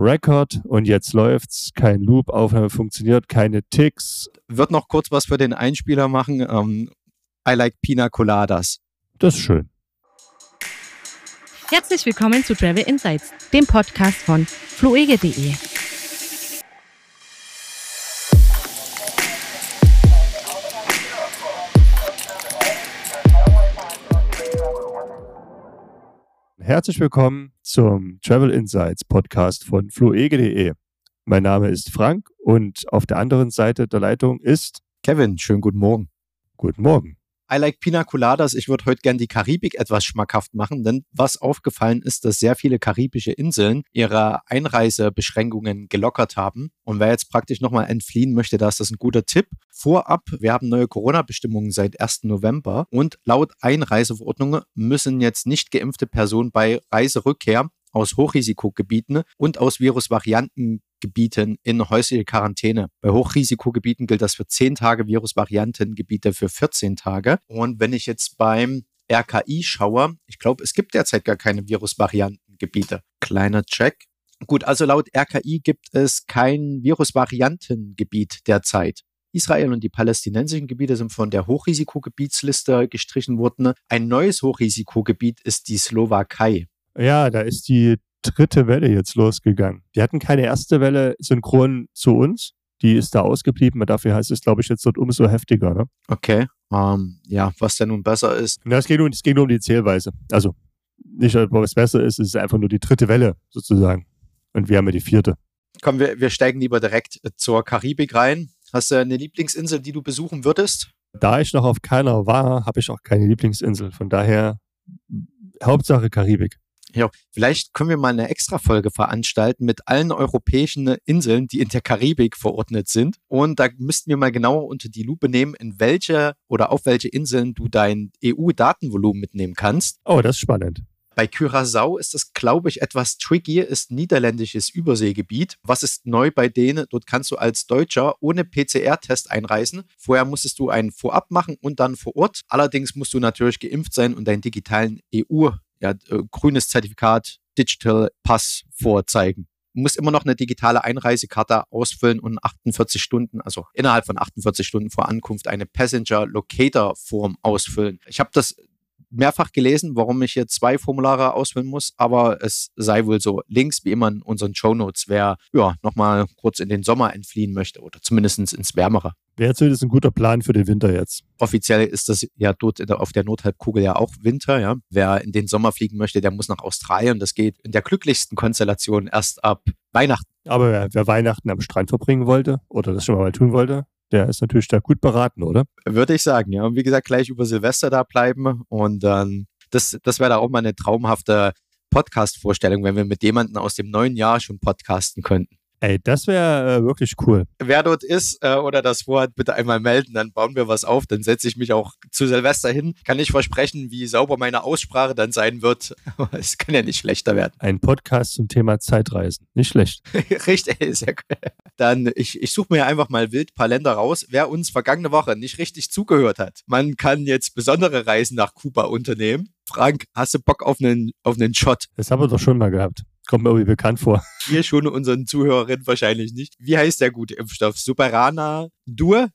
Record und jetzt läuft's. Kein Loop, Aufnahme funktioniert, keine Ticks. Wird noch kurz was für den Einspieler machen. Ähm, I like Pina Coladas. Das ist schön. Herzlich willkommen zu Travel Insights, dem Podcast von fluege.de. Herzlich willkommen zum Travel Insights Podcast von fluege.de. Mein Name ist Frank und auf der anderen Seite der Leitung ist Kevin. Schönen guten Morgen. Guten Morgen. I like Pina Coladas. Ich würde heute gern die Karibik etwas schmackhaft machen, denn was aufgefallen ist, dass sehr viele karibische Inseln ihre Einreisebeschränkungen gelockert haben. Und wer jetzt praktisch nochmal entfliehen möchte, da ist das ein guter Tipp. Vorab, wir haben neue Corona-Bestimmungen seit 1. November und laut Einreiseverordnung müssen jetzt nicht geimpfte Personen bei Reiserückkehr aus Hochrisikogebieten und aus Virusvariantengebieten in häusliche Quarantäne. Bei Hochrisikogebieten gilt das für 10 Tage, Virusvariantengebiete für 14 Tage. Und wenn ich jetzt beim RKI schaue, ich glaube, es gibt derzeit gar keine Virusvariantengebiete. Kleiner Check. Gut, also laut RKI gibt es kein Virusvariantengebiet derzeit. Israel und die palästinensischen Gebiete sind von der Hochrisikogebietsliste gestrichen worden. Ein neues Hochrisikogebiet ist die Slowakei. Ja, da ist die dritte Welle jetzt losgegangen. Wir hatten keine erste Welle synchron zu uns. Die ist da ausgeblieben. Dafür heißt es, glaube ich, jetzt dort umso heftiger. Ne? Okay. Um, ja, was denn nun besser ist? Ja, es, geht nur, es geht nur um die Zählweise. Also nicht, was besser ist, es ist einfach nur die dritte Welle sozusagen. Und wir haben ja die vierte. Komm, wir, wir steigen lieber direkt zur Karibik rein. Hast du eine Lieblingsinsel, die du besuchen würdest? Da ich noch auf keiner war, habe ich auch keine Lieblingsinsel. Von daher Hauptsache Karibik. Ja, vielleicht können wir mal eine Extra-Folge veranstalten mit allen europäischen Inseln, die in der Karibik verordnet sind. Und da müssten wir mal genauer unter die Lupe nehmen, in welche oder auf welche Inseln du dein EU-Datenvolumen mitnehmen kannst. Oh, das ist spannend. Bei Curaçao ist das, glaube ich, etwas tricky, ist niederländisches Überseegebiet. Was ist neu bei denen? Dort kannst du als Deutscher ohne PCR-Test einreisen. Vorher musstest du einen vorab machen und dann vor Ort. Allerdings musst du natürlich geimpft sein und deinen digitalen EU ja, äh, grünes Zertifikat, Digital Pass vorzeigen. Du musst immer noch eine digitale Einreisekarte ausfüllen und 48 Stunden, also innerhalb von 48 Stunden vor Ankunft eine Passenger Locator Form ausfüllen. Ich habe das mehrfach gelesen, warum ich hier zwei Formulare ausfüllen muss, aber es sei wohl so. Links, wie immer in unseren Show Notes, wer ja nochmal kurz in den Sommer entfliehen möchte oder zumindest ins Wärmere. Wäre zumindest ein guter Plan für den Winter jetzt. Offiziell ist das ja dort auf der Nordhalbkugel ja auch Winter, ja. Wer in den Sommer fliegen möchte, der muss nach Australien. Das geht in der glücklichsten Konstellation erst ab Weihnachten. Aber wer, wer Weihnachten am Strand verbringen wollte oder das schon mal tun wollte, der ist natürlich da gut beraten, oder? Würde ich sagen, ja. Und wie gesagt, gleich über Silvester da bleiben und dann, das, das wäre da auch mal eine traumhafte Podcast-Vorstellung, wenn wir mit jemandem aus dem neuen Jahr schon podcasten könnten. Ey, das wäre äh, wirklich cool. Wer dort ist äh, oder das vorhat, bitte einmal melden, dann bauen wir was auf. Dann setze ich mich auch zu Silvester hin. Kann nicht versprechen, wie sauber meine Aussprache dann sein wird. es kann ja nicht schlechter werden. Ein Podcast zum Thema Zeitreisen. Nicht schlecht. richtig, sehr cool. Dann, ich, ich suche mir einfach mal wild ein paar Länder raus. Wer uns vergangene Woche nicht richtig zugehört hat, man kann jetzt besondere Reisen nach Kuba unternehmen. Frank, hast du Bock auf einen, auf einen Shot? Das haben wir doch schon mal gehabt. Kommt mir irgendwie bekannt vor. Wir schon unseren Zuhörerinnen wahrscheinlich nicht. Wie heißt der gute Impfstoff? Superana Dur?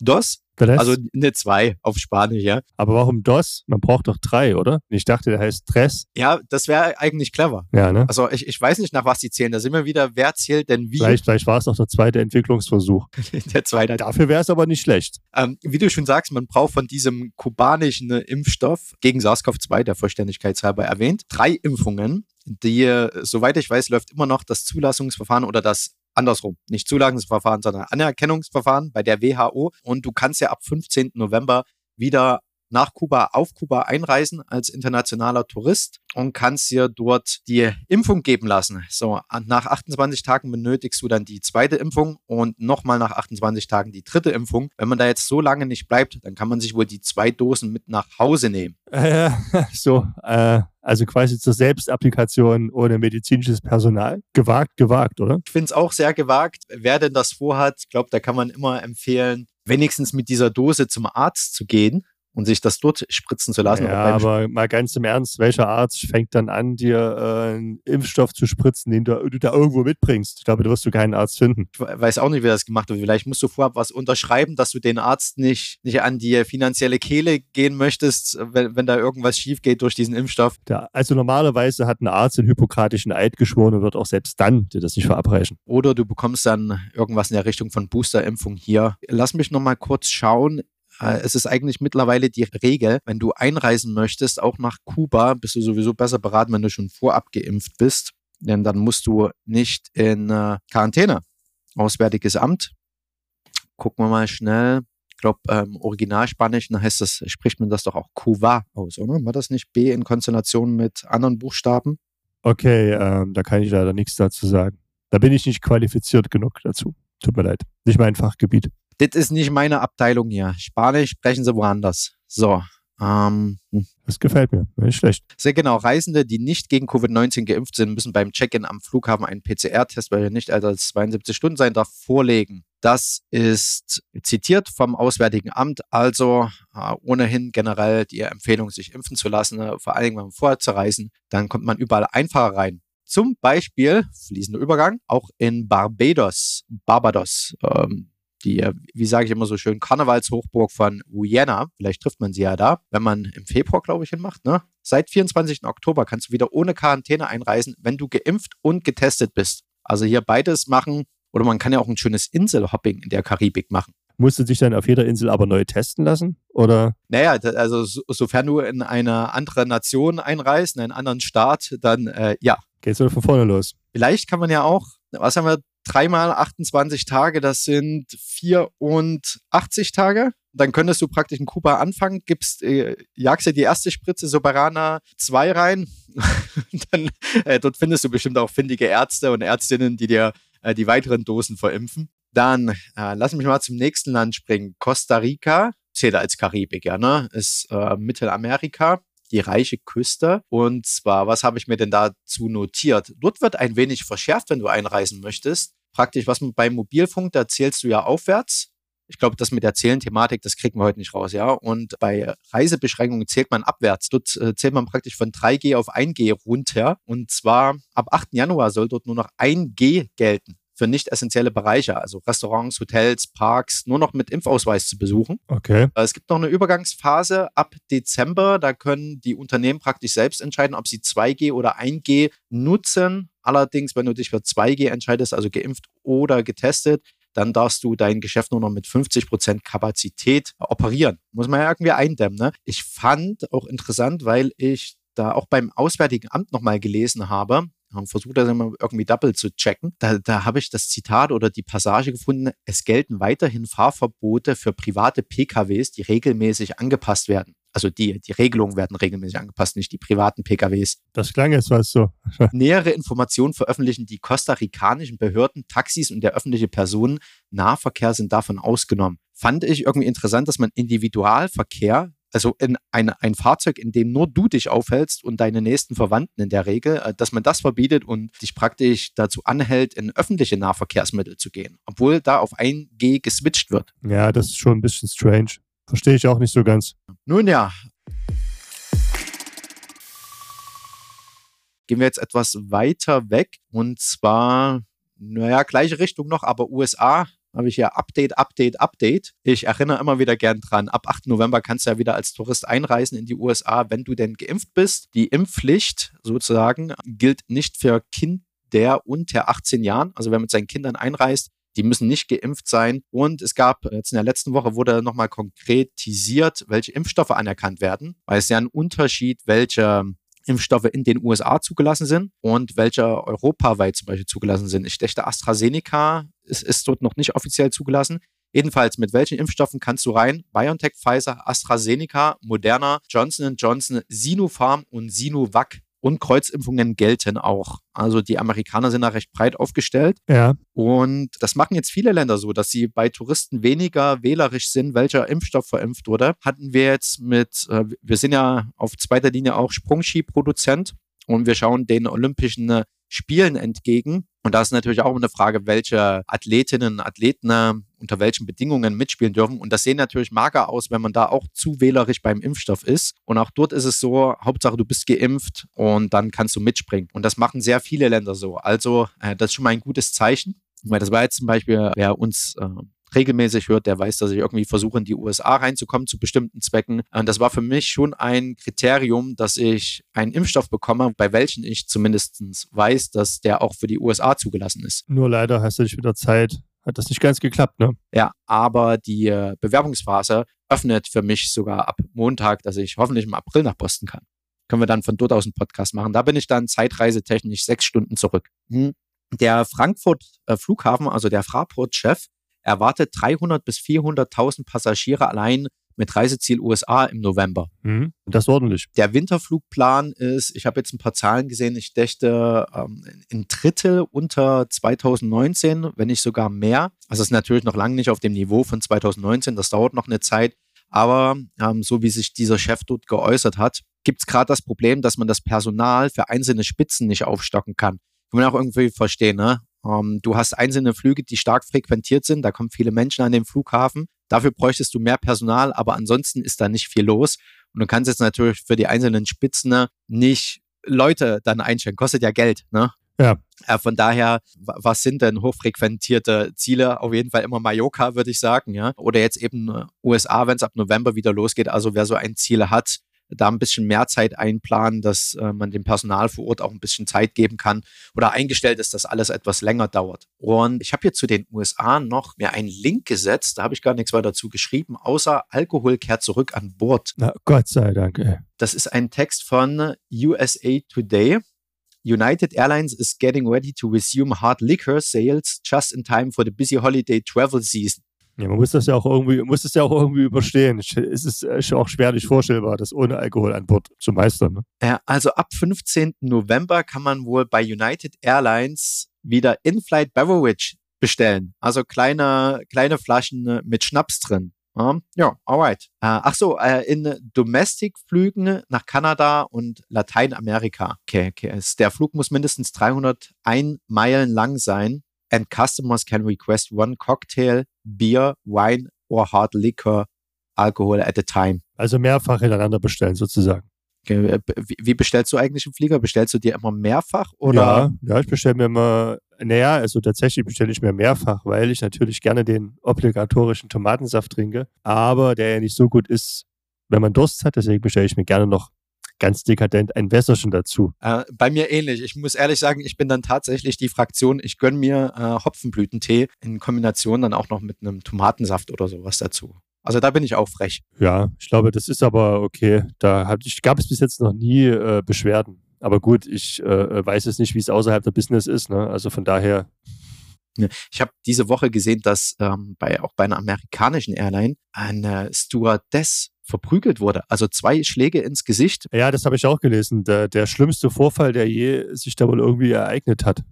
Dos? Tres? Also eine 2 auf Spanisch, ja. Aber warum DOS? Man braucht doch drei, oder? Ich dachte, der heißt Tres. Ja, das wäre eigentlich clever. Ja, ne? Also ich, ich weiß nicht, nach was die zählen. Da sind wir wieder, wer zählt denn wie? Vielleicht, vielleicht war es doch der zweite Entwicklungsversuch. der zweite. Dafür wäre es aber nicht schlecht. Ähm, wie du schon sagst, man braucht von diesem kubanischen Impfstoff gegen SARS-CoV-2, der Vollständigkeitshalber erwähnt, drei Impfungen. Die, soweit ich weiß, läuft immer noch das Zulassungsverfahren oder das andersrum, nicht Zulassungsverfahren, sondern Anerkennungsverfahren bei der WHO. Und du kannst ja ab 15. November wieder nach Kuba, auf Kuba einreisen als internationaler Tourist und kannst dir dort die Impfung geben lassen. So, nach 28 Tagen benötigst du dann die zweite Impfung und nochmal nach 28 Tagen die dritte Impfung. Wenn man da jetzt so lange nicht bleibt, dann kann man sich wohl die zwei Dosen mit nach Hause nehmen. Äh, so, äh, also quasi zur Selbstapplikation ohne medizinisches Personal. Gewagt, gewagt, oder? Ich finde es auch sehr gewagt. Wer denn das vorhat, ich glaube, da kann man immer empfehlen, wenigstens mit dieser Dose zum Arzt zu gehen und sich das dort spritzen zu lassen. Ja, aber mal ganz im Ernst, welcher Arzt fängt dann an, dir äh, einen Impfstoff zu spritzen, den du, du, da irgendwo mitbringst? Ich glaube, du wirst du keinen Arzt finden. Ich weiß auch nicht, wie das gemacht wird. Vielleicht musst du vorab was unterschreiben, dass du den Arzt nicht, nicht an die finanzielle Kehle gehen möchtest, wenn, wenn da irgendwas schief geht durch diesen Impfstoff. Ja, also normalerweise hat ein Arzt den hypokratischen Eid geschworen und wird auch selbst dann dir das nicht verabreichen. Oder du bekommst dann irgendwas in der Richtung von Boosterimpfung hier. Lass mich nochmal kurz schauen. Äh, es ist eigentlich mittlerweile die Regel, wenn du einreisen möchtest, auch nach Kuba, bist du sowieso besser beraten, wenn du schon vorab geimpft bist. Denn dann musst du nicht in äh, Quarantäne. Auswärtiges Amt. Gucken wir mal schnell. Ich glaube, ähm, Originalspanischen heißt das, spricht man das doch auch Cuba aus, oder? War das nicht B in Konstellation mit anderen Buchstaben? Okay, ähm, da kann ich leider nichts dazu sagen. Da bin ich nicht qualifiziert genug dazu. Tut mir leid. Nicht mein Fachgebiet das ist nicht meine Abteilung hier. Spanisch sprechen sie woanders. So. Ähm, hm. das gefällt mir, nicht schlecht. Sehr genau. Reisende, die nicht gegen Covid-19 geimpft sind, müssen beim Check-in am Flughafen einen PCR-Test, weil er nicht älter als 72 Stunden sein darf, vorlegen. Das ist zitiert vom Auswärtigen Amt, also äh, ohnehin generell die Empfehlung, sich impfen zu lassen, äh, vor allen Dingen, wenn man vorher zu reisen, dann kommt man überall einfacher rein. Zum Beispiel, fließender Übergang, auch in Barbados, Barbados, ähm, die, äh, wie sage ich immer so schön, Karnevalshochburg von Vienna. Vielleicht trifft man sie ja da, wenn man im Februar, glaube ich, hinmacht. Ne? Seit 24. Oktober kannst du wieder ohne Quarantäne einreisen, wenn du geimpft und getestet bist. Also hier beides machen oder man kann ja auch ein schönes Inselhopping in der Karibik machen. Musst du dich dann auf jeder Insel aber neu testen lassen? Oder? Naja, also so, sofern du in eine andere Nation einreist, in einen anderen Staat, dann äh, ja. Geht's wieder von vorne los. Vielleicht kann man ja auch, was haben wir dreimal 28 Tage, das sind 84 Tage. Dann könntest du praktisch in Kuba anfangen, gibst, äh, jagst dir die erste Spritze Soberana 2 rein. dann, äh, dort findest du bestimmt auch findige Ärzte und Ärztinnen, die dir äh, die weiteren Dosen verimpfen. Dann äh, lass mich mal zum nächsten Land springen. Costa Rica zählt als Karibik, ja, ne? Ist äh, Mittelamerika die reiche Küste. Und zwar, was habe ich mir denn dazu notiert? Dort wird ein wenig verschärft, wenn du einreisen möchtest. Praktisch, was beim Mobilfunk, da zählst du ja aufwärts. Ich glaube, das mit der Zählen-Thematik, das kriegen wir heute nicht raus, ja. Und bei Reisebeschränkungen zählt man abwärts. Dort äh, zählt man praktisch von 3G auf 1G runter. Und zwar ab 8. Januar soll dort nur noch 1G gelten für nicht essentielle Bereiche, also Restaurants, Hotels, Parks, nur noch mit Impfausweis zu besuchen. Okay. Es gibt noch eine Übergangsphase ab Dezember. Da können die Unternehmen praktisch selbst entscheiden, ob sie 2G oder 1G nutzen. Allerdings, wenn du dich für 2G entscheidest, also geimpft oder getestet, dann darfst du dein Geschäft nur noch mit 50 Prozent Kapazität operieren. Muss man ja irgendwie eindämmen. Ne? Ich fand auch interessant, weil ich da auch beim Auswärtigen Amt nochmal gelesen habe, haben versucht, das immer irgendwie double zu checken. Da, da habe ich das Zitat oder die Passage gefunden, es gelten weiterhin Fahrverbote für private PKWs, die regelmäßig angepasst werden. Also die, die Regelungen werden regelmäßig angepasst, nicht die privaten PKWs. Das klang jetzt was so. Nähere Informationen veröffentlichen die kostarikanischen Behörden, Taxis und der öffentliche Personennahverkehr sind davon ausgenommen. Fand ich irgendwie interessant, dass man Individualverkehr also in ein, ein Fahrzeug, in dem nur du dich aufhältst und deine nächsten Verwandten in der Regel, äh, dass man das verbietet und dich praktisch dazu anhält, in öffentliche Nahverkehrsmittel zu gehen, obwohl da auf 1G geswitcht wird. Ja, das ist schon ein bisschen strange. Verstehe ich auch nicht so ganz. Nun ja. Gehen wir jetzt etwas weiter weg und zwar, naja, gleiche Richtung noch, aber USA habe ich hier Update, Update, Update. Ich erinnere immer wieder gern dran. Ab 8. November kannst du ja wieder als Tourist einreisen in die USA, wenn du denn geimpft bist. Die Impfpflicht sozusagen gilt nicht für Kinder unter 18 Jahren. Also wer mit seinen Kindern einreist, die müssen nicht geimpft sein. Und es gab jetzt in der letzten Woche wurde nochmal konkretisiert, welche Impfstoffe anerkannt werden, weil es ja ein Unterschied, welche Impfstoffe in den USA zugelassen sind und welche europaweit zum Beispiel zugelassen sind. Ich dachte, AstraZeneca ist, ist dort noch nicht offiziell zugelassen. Jedenfalls, mit welchen Impfstoffen kannst du rein? BioNTech, Pfizer, AstraZeneca, Moderna, Johnson Johnson, Sinopharm und Sinovac und Kreuzimpfungen gelten auch. Also die Amerikaner sind da recht breit aufgestellt. Ja. Und das machen jetzt viele Länder so, dass sie bei Touristen weniger wählerisch sind, welcher Impfstoff verimpft wurde. Hatten wir jetzt mit, äh, wir sind ja auf zweiter Linie auch Sprungski-Produzent und wir schauen den Olympischen Spielen entgegen. Und da ist natürlich auch eine Frage, welche Athletinnen und Athleten unter welchen Bedingungen mitspielen dürfen. Und das sehen natürlich mager aus, wenn man da auch zu wählerisch beim Impfstoff ist. Und auch dort ist es so, Hauptsache du bist geimpft und dann kannst du mitspringen. Und das machen sehr viele Länder so. Also äh, das ist schon mal ein gutes Zeichen. Weil das war jetzt zum Beispiel, wer uns äh, regelmäßig hört, der weiß, dass ich irgendwie versuche, in die USA reinzukommen zu bestimmten Zwecken. Und das war für mich schon ein Kriterium, dass ich einen Impfstoff bekomme, bei welchen ich zumindest weiß, dass der auch für die USA zugelassen ist. Nur leider hast du dich mit der Zeit, hat das nicht ganz geklappt, ne? Ja, aber die äh, Bewerbungsphase öffnet für mich sogar ab Montag, dass ich hoffentlich im April nach Boston kann. Können wir dann von dort aus einen Podcast machen. Da bin ich dann zeitreisetechnisch sechs Stunden zurück. Hm. Der Frankfurt äh, Flughafen, also der Fraport-Chef, erwartet 300 bis 400.000 Passagiere allein mit Reiseziel USA im November. Mhm, das ist ordentlich. Der Winterflugplan ist, ich habe jetzt ein paar Zahlen gesehen, ich dächte ähm, ein Drittel unter 2019, wenn nicht sogar mehr. Also es ist natürlich noch lange nicht auf dem Niveau von 2019, das dauert noch eine Zeit. Aber ähm, so wie sich dieser Chef dort geäußert hat, gibt es gerade das Problem, dass man das Personal für einzelne Spitzen nicht aufstocken kann. Kann man auch irgendwie verstehen, ne? Ähm, du hast einzelne Flüge, die stark frequentiert sind. Da kommen viele Menschen an den Flughafen. Dafür bräuchtest du mehr Personal, aber ansonsten ist da nicht viel los. Und du kannst jetzt natürlich für die einzelnen Spitzen ne, nicht Leute dann einstellen. Kostet ja Geld, ne? Ja. Äh, von daher, was sind denn hochfrequentierte Ziele? Auf jeden Fall immer Mallorca, würde ich sagen, ja. Oder jetzt eben äh, USA, wenn es ab November wieder losgeht. Also wer so ein Ziel hat, da ein bisschen mehr Zeit einplanen, dass äh, man dem Personal vor Ort auch ein bisschen Zeit geben kann oder eingestellt ist, dass alles etwas länger dauert. Und ich habe hier zu den USA noch mir einen Link gesetzt, da habe ich gar nichts weiter dazu geschrieben, außer Alkohol kehrt zurück an Bord. Na, Gott sei Dank. Ey. Das ist ein Text von USA Today. United Airlines is getting ready to resume hard liquor sales just in time for the busy holiday travel season. Ja, man muss das ja auch irgendwie, muss das ja auch irgendwie überstehen. Es ist äh, auch schwerlich vorstellbar, das ohne Alkohol an Bord zu meistern. Ne? Ja, also ab 15. November kann man wohl bei United Airlines wieder In-Flight Beverage bestellen. Also kleine, kleine Flaschen mit Schnaps drin. Ja, alright. Äh, ach so, äh, in Domestic-Flügen nach Kanada und Lateinamerika. Okay, okay. Der Flug muss mindestens 301 Meilen lang sein and customers can request one cocktail, beer, wine or hard liquor alcohol at a time. Also mehrfach hintereinander bestellen sozusagen. Äh, wie bestellst du eigentlich einen Flieger? Bestellst du dir immer mehrfach oder? Ja, ja ich bestelle mir immer, naja, also tatsächlich bestelle ich mir mehrfach, weil ich natürlich gerne den obligatorischen Tomatensaft trinke, aber der ja nicht so gut ist, wenn man Durst hat. Deswegen bestelle ich mir gerne noch ganz dekadent ein Wässerchen dazu. Äh, bei mir ähnlich. Ich muss ehrlich sagen, ich bin dann tatsächlich die Fraktion, ich gönne mir äh, Hopfenblütentee in Kombination dann auch noch mit einem Tomatensaft oder sowas dazu. Also da bin ich auch frech. Ja, ich glaube, das ist aber okay. Da ich, gab es bis jetzt noch nie äh, Beschwerden. Aber gut, ich äh, weiß es nicht, wie es außerhalb der Business ist. Ne? Also von daher. Ich habe diese Woche gesehen, dass ähm, bei, auch bei einer amerikanischen Airline eine Stewardess verprügelt wurde. Also zwei Schläge ins Gesicht. Ja, das habe ich auch gelesen. Der, der schlimmste Vorfall, der je sich da wohl irgendwie ereignet hat.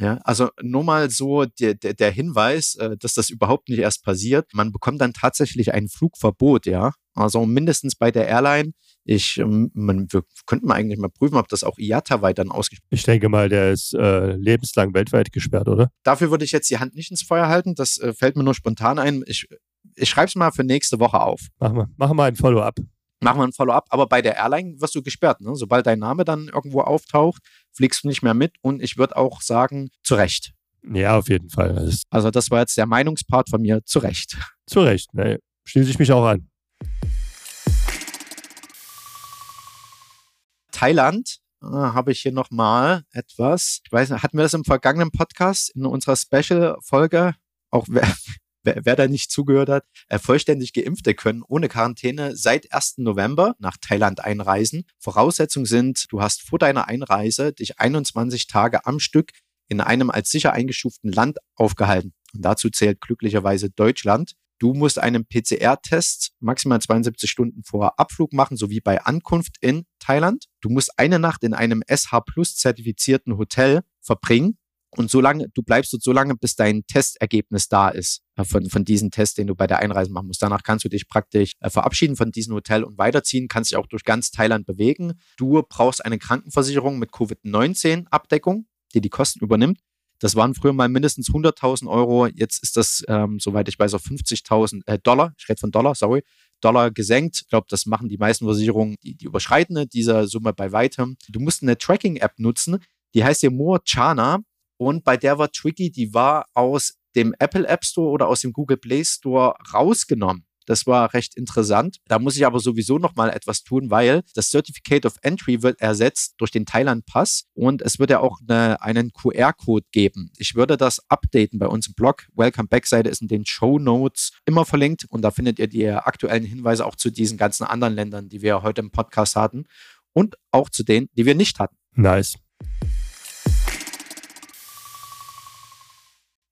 Ja, also nur mal so der, der, der Hinweis, äh, dass das überhaupt nicht erst passiert. Man bekommt dann tatsächlich ein Flugverbot, ja. Also mindestens bei der Airline. Ich, ähm, man, wir könnten eigentlich mal prüfen, ob das auch IATA weit dann ausgesprochen Ich denke mal, der ist äh, lebenslang weltweit gesperrt, oder? Dafür würde ich jetzt die Hand nicht ins Feuer halten. Das äh, fällt mir nur spontan ein. Ich ich schreibe es mal für nächste Woche auf. Machen wir, machen wir ein Follow-up. Machen wir ein Follow-up, aber bei der Airline wirst du gesperrt. Ne? Sobald dein Name dann irgendwo auftaucht, fliegst du nicht mehr mit und ich würde auch sagen, zu Recht. Ja, auf jeden Fall. Also das war jetzt der Meinungspart von mir, zu Recht. Zu Recht, ne? schließe ich mich auch an. Thailand äh, habe ich hier nochmal etwas. Ich weiß, hatten wir das im vergangenen Podcast in unserer Special-Folge? Auch wer, da nicht zugehört hat, äh, vollständig Geimpfte können ohne Quarantäne seit 1. November nach Thailand einreisen. Voraussetzungen sind, du hast vor deiner Einreise dich 21 Tage am Stück in einem als sicher eingestuften Land aufgehalten. Und dazu zählt glücklicherweise Deutschland. Du musst einen PCR-Test maximal 72 Stunden vor Abflug machen, sowie bei Ankunft in Thailand. Du musst eine Nacht in einem SH Plus zertifizierten Hotel verbringen. Und solange, du bleibst dort so lange, bis dein Testergebnis da ist, äh, von, von diesem Test, den du bei der Einreise machen musst. Danach kannst du dich praktisch äh, verabschieden von diesem Hotel und weiterziehen, kannst dich auch durch ganz Thailand bewegen. Du brauchst eine Krankenversicherung mit Covid-19-Abdeckung, die die Kosten übernimmt. Das waren früher mal mindestens 100.000 Euro. Jetzt ist das, ähm, soweit ich weiß, auf 50.000 äh, Dollar. Ich rede von Dollar, sorry. Dollar gesenkt. Ich glaube, das machen die meisten Versicherungen, die, die überschreiten dieser Summe bei weitem. Du musst eine Tracking-App nutzen, die heißt ja More Chana und bei der war Tricky, die war aus dem Apple App Store oder aus dem Google Play Store rausgenommen. Das war recht interessant. Da muss ich aber sowieso noch mal etwas tun, weil das Certificate of Entry wird ersetzt durch den Thailand Pass und es wird ja auch eine, einen QR-Code geben. Ich würde das updaten bei uns im Blog. Welcome Back Seite ist in den Show Notes immer verlinkt und da findet ihr die aktuellen Hinweise auch zu diesen ganzen anderen Ländern, die wir heute im Podcast hatten und auch zu denen, die wir nicht hatten. Nice.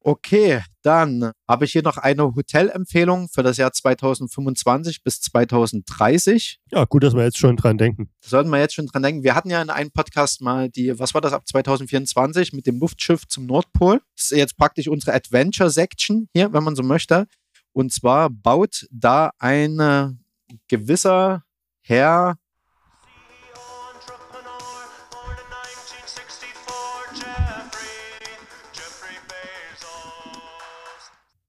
Okay, dann habe ich hier noch eine Hotelempfehlung für das Jahr 2025 bis 2030. Ja, gut, dass wir jetzt schon dran denken. Sollten wir jetzt schon dran denken. Wir hatten ja in einem Podcast mal die, was war das ab 2024 mit dem Luftschiff zum Nordpol. Das ist jetzt praktisch unsere Adventure-Section hier, wenn man so möchte. Und zwar baut da ein gewisser Herr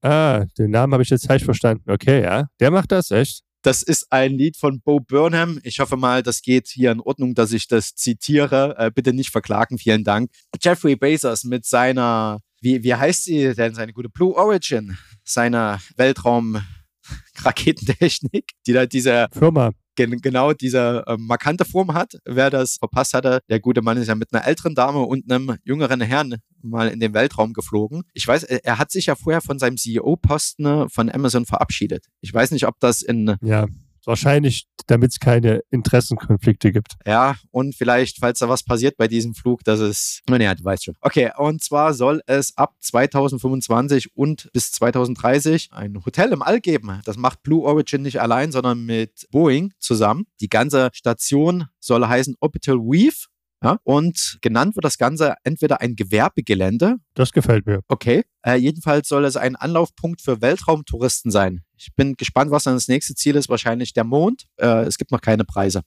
Ah, den Namen habe ich jetzt falsch verstanden. Okay, ja. Der macht das, echt? Das ist ein Lied von Bo Burnham. Ich hoffe mal, das geht hier in Ordnung, dass ich das zitiere. Äh, bitte nicht verklagen, vielen Dank. Jeffrey Bezos mit seiner, wie, wie heißt sie denn, seine gute Blue Origin, seiner Weltraum-Raketentechnik, die da diese Firma gen genau diese äh, markante Form hat. Wer das verpasst hatte, der gute Mann ist ja mit einer älteren Dame und einem jüngeren Herrn mal in den Weltraum geflogen. Ich weiß, er hat sich ja vorher von seinem CEO-Posten äh, von Amazon verabschiedet. Ich weiß nicht, ob das in ja. Wahrscheinlich, damit es keine Interessenkonflikte gibt. Ja, und vielleicht, falls da was passiert bei diesem Flug, dass es. Naja, du weißt schon. Okay, und zwar soll es ab 2025 und bis 2030 ein Hotel im All geben. Das macht Blue Origin nicht allein, sondern mit Boeing zusammen. Die ganze Station soll heißen Orbital Weave. Ja, und genannt wird das Ganze entweder ein Gewerbegelände. Das gefällt mir. Okay. Äh, jedenfalls soll es ein Anlaufpunkt für Weltraumtouristen sein. Ich bin gespannt, was dann das nächste Ziel ist. Wahrscheinlich der Mond. Äh, es gibt noch keine Preise.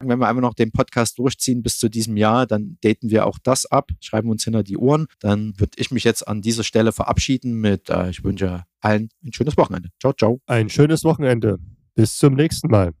Wenn wir einfach noch den Podcast durchziehen bis zu diesem Jahr, dann daten wir auch das ab, schreiben uns hinter die Ohren. Dann würde ich mich jetzt an dieser Stelle verabschieden mit, äh, ich wünsche allen ein schönes Wochenende. Ciao, ciao. Ein schönes Wochenende. Bis zum nächsten Mal.